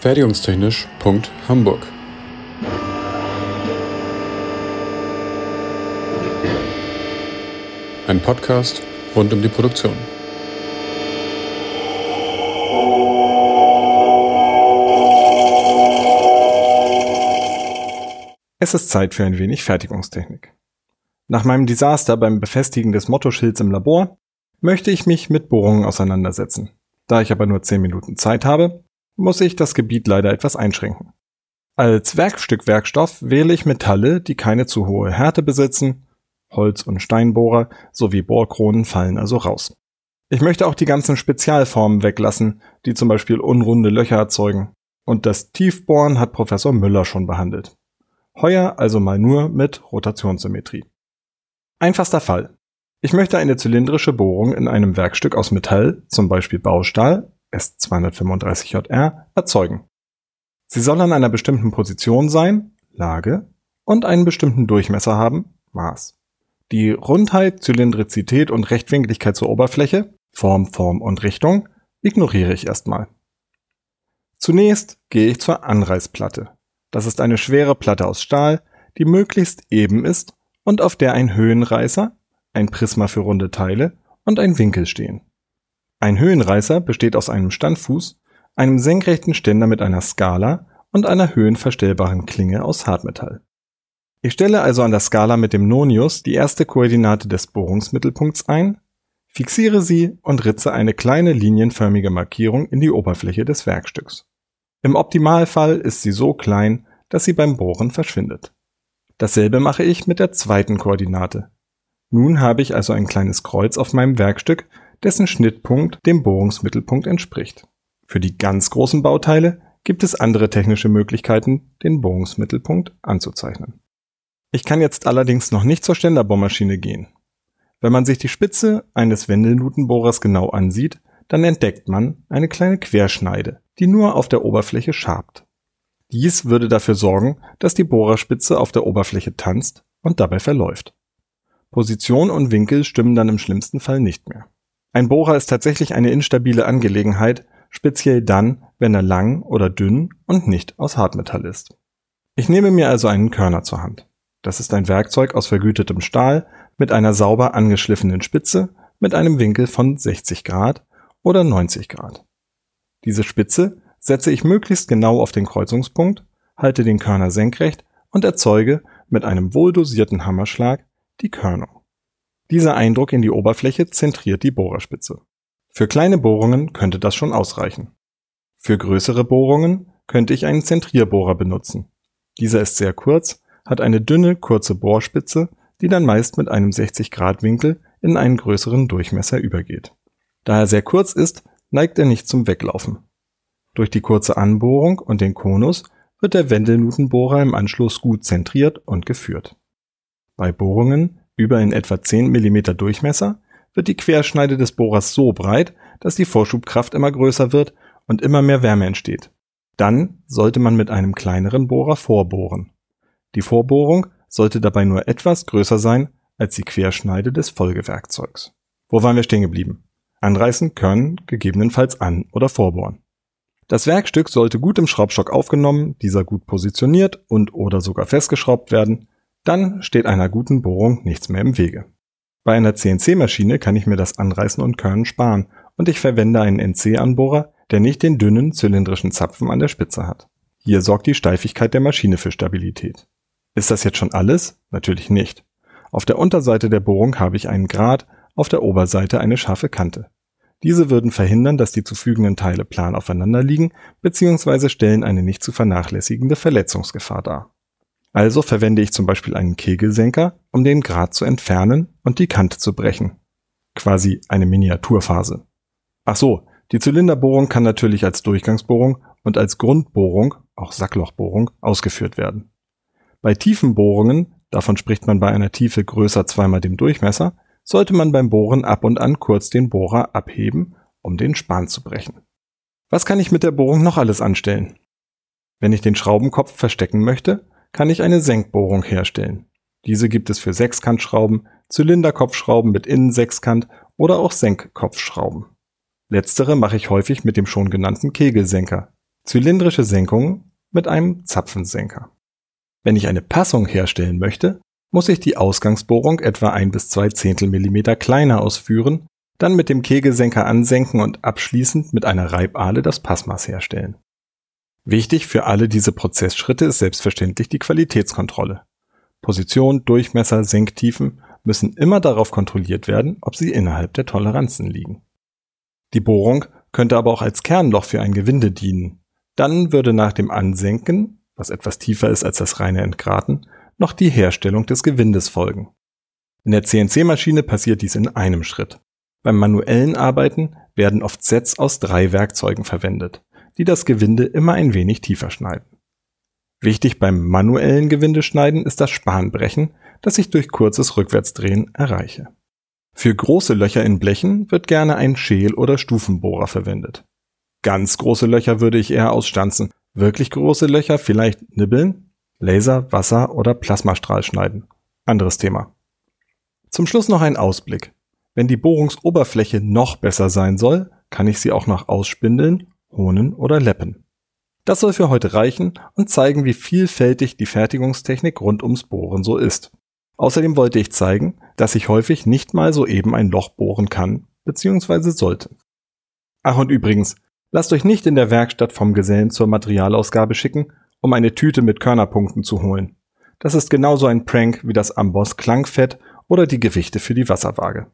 Fertigungstechnisch.hamburg Ein Podcast rund um die Produktion. Es ist Zeit für ein wenig Fertigungstechnik. Nach meinem Desaster beim Befestigen des Mottoschilds im Labor möchte ich mich mit Bohrungen auseinandersetzen. Da ich aber nur 10 Minuten Zeit habe, muss ich das Gebiet leider etwas einschränken. Als Werkstückwerkstoff wähle ich Metalle, die keine zu hohe Härte besitzen, Holz- und Steinbohrer sowie Bohrkronen fallen also raus. Ich möchte auch die ganzen Spezialformen weglassen, die zum Beispiel unrunde Löcher erzeugen. Und das Tiefbohren hat Professor Müller schon behandelt. Heuer also mal nur mit Rotationssymmetrie. Einfachster Fall. Ich möchte eine zylindrische Bohrung in einem Werkstück aus Metall, zum Beispiel Baustahl, S235JR, erzeugen. Sie soll an einer bestimmten Position sein, Lage, und einen bestimmten Durchmesser haben, Maß. Die Rundheit, Zylindrizität und Rechtwinkligkeit zur Oberfläche, Form, Form und Richtung, ignoriere ich erstmal. Zunächst gehe ich zur Anreißplatte. Das ist eine schwere Platte aus Stahl, die möglichst eben ist und auf der ein Höhenreißer, ein Prisma für runde Teile und ein Winkel stehen. Ein Höhenreißer besteht aus einem Standfuß, einem senkrechten Ständer mit einer Skala und einer höhenverstellbaren Klinge aus Hartmetall. Ich stelle also an der Skala mit dem Nonius die erste Koordinate des Bohrungsmittelpunkts ein, fixiere sie und ritze eine kleine linienförmige Markierung in die Oberfläche des Werkstücks. Im Optimalfall ist sie so klein, dass sie beim Bohren verschwindet. Dasselbe mache ich mit der zweiten Koordinate. Nun habe ich also ein kleines Kreuz auf meinem Werkstück, dessen Schnittpunkt dem Bohrungsmittelpunkt entspricht. Für die ganz großen Bauteile gibt es andere technische Möglichkeiten, den Bohrungsmittelpunkt anzuzeichnen. Ich kann jetzt allerdings noch nicht zur Ständerbohrmaschine gehen. Wenn man sich die Spitze eines Wendelnutenbohrers genau ansieht, dann entdeckt man eine kleine Querschneide, die nur auf der Oberfläche schabt. Dies würde dafür sorgen, dass die Bohrerspitze auf der Oberfläche tanzt und dabei verläuft. Position und Winkel stimmen dann im schlimmsten Fall nicht mehr. Ein Bohrer ist tatsächlich eine instabile Angelegenheit, speziell dann, wenn er lang oder dünn und nicht aus Hartmetall ist. Ich nehme mir also einen Körner zur Hand. Das ist ein Werkzeug aus vergütetem Stahl mit einer sauber angeschliffenen Spitze mit einem Winkel von 60 Grad oder 90 Grad. Diese Spitze setze ich möglichst genau auf den Kreuzungspunkt, halte den Körner senkrecht und erzeuge mit einem wohldosierten Hammerschlag die Körnung. Dieser Eindruck in die Oberfläche zentriert die Bohrerspitze. Für kleine Bohrungen könnte das schon ausreichen. Für größere Bohrungen könnte ich einen Zentrierbohrer benutzen. Dieser ist sehr kurz, hat eine dünne, kurze Bohrspitze, die dann meist mit einem 60 Grad Winkel in einen größeren Durchmesser übergeht. Da er sehr kurz ist, neigt er nicht zum Weglaufen. Durch die kurze Anbohrung und den Konus wird der Wendelnutenbohrer im Anschluss gut zentriert und geführt. Bei Bohrungen über in etwa 10 mm Durchmesser wird die Querschneide des Bohrers so breit, dass die Vorschubkraft immer größer wird und immer mehr Wärme entsteht. Dann sollte man mit einem kleineren Bohrer vorbohren. Die Vorbohrung sollte dabei nur etwas größer sein als die Querschneide des Folgewerkzeugs. Wo waren wir stehen geblieben? Anreißen, können, gegebenenfalls an- oder vorbohren. Das Werkstück sollte gut im Schraubstock aufgenommen, dieser gut positioniert und oder sogar festgeschraubt werden, dann steht einer guten Bohrung nichts mehr im Wege. Bei einer CNC-Maschine kann ich mir das Anreißen und Körnen sparen und ich verwende einen NC-Anbohrer, der nicht den dünnen zylindrischen Zapfen an der Spitze hat. Hier sorgt die Steifigkeit der Maschine für Stabilität. Ist das jetzt schon alles? Natürlich nicht. Auf der Unterseite der Bohrung habe ich einen Grat, auf der Oberseite eine scharfe Kante. Diese würden verhindern, dass die zu fügenden Teile plan aufeinander liegen bzw. stellen eine nicht zu vernachlässigende Verletzungsgefahr dar. Also verwende ich zum Beispiel einen Kegelsenker, um den Grat zu entfernen und die Kante zu brechen. Quasi eine Miniaturphase. Ach so, die Zylinderbohrung kann natürlich als Durchgangsbohrung und als Grundbohrung, auch Sacklochbohrung, ausgeführt werden. Bei tiefen Bohrungen, davon spricht man bei einer Tiefe größer zweimal dem Durchmesser, sollte man beim Bohren ab und an kurz den Bohrer abheben, um den Span zu brechen. Was kann ich mit der Bohrung noch alles anstellen? Wenn ich den Schraubenkopf verstecken möchte, kann ich eine Senkbohrung herstellen. Diese gibt es für Sechskantschrauben, Zylinderkopfschrauben mit Innensechskant oder auch Senkkopfschrauben. Letztere mache ich häufig mit dem schon genannten Kegelsenker, zylindrische Senkungen mit einem Zapfensenker. Wenn ich eine Passung herstellen möchte, muss ich die Ausgangsbohrung etwa ein bis zwei Zehntel Millimeter kleiner ausführen, dann mit dem Kegelsenker ansenken und abschließend mit einer Reibahle das Passmaß herstellen. Wichtig für alle diese Prozessschritte ist selbstverständlich die Qualitätskontrolle. Position, Durchmesser, Senktiefen müssen immer darauf kontrolliert werden, ob sie innerhalb der Toleranzen liegen. Die Bohrung könnte aber auch als Kernloch für ein Gewinde dienen. Dann würde nach dem Ansenken, was etwas tiefer ist als das reine Entgraten, noch die Herstellung des Gewindes folgen. In der CNC-Maschine passiert dies in einem Schritt. Beim manuellen Arbeiten werden oft Sets aus drei Werkzeugen verwendet, die das Gewinde immer ein wenig tiefer schneiden. Wichtig beim manuellen Gewindeschneiden ist das Spanbrechen, das ich durch kurzes Rückwärtsdrehen erreiche. Für große Löcher in Blechen wird gerne ein Schäl- oder Stufenbohrer verwendet. Ganz große Löcher würde ich eher ausstanzen. Wirklich große Löcher vielleicht nibbeln, Laser, Wasser oder Plasmastrahl schneiden. Anderes Thema. Zum Schluss noch ein Ausblick. Wenn die Bohrungsoberfläche noch besser sein soll, kann ich sie auch noch ausspindeln, honen oder leppen. Das soll für heute reichen und zeigen, wie vielfältig die Fertigungstechnik rund ums Bohren so ist. Außerdem wollte ich zeigen, dass ich häufig nicht mal so eben ein Loch bohren kann bzw. sollte. Ach und übrigens, lasst euch nicht in der Werkstatt vom Gesellen zur Materialausgabe schicken, um eine Tüte mit Körnerpunkten zu holen. Das ist genauso ein Prank wie das Amboss Klangfett oder die Gewichte für die Wasserwaage.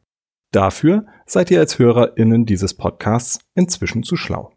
Dafür seid ihr als HörerInnen dieses Podcasts inzwischen zu schlau.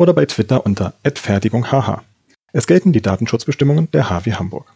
oder bei Twitter unter @fertigunghh. Es gelten die Datenschutzbestimmungen der HW Hamburg.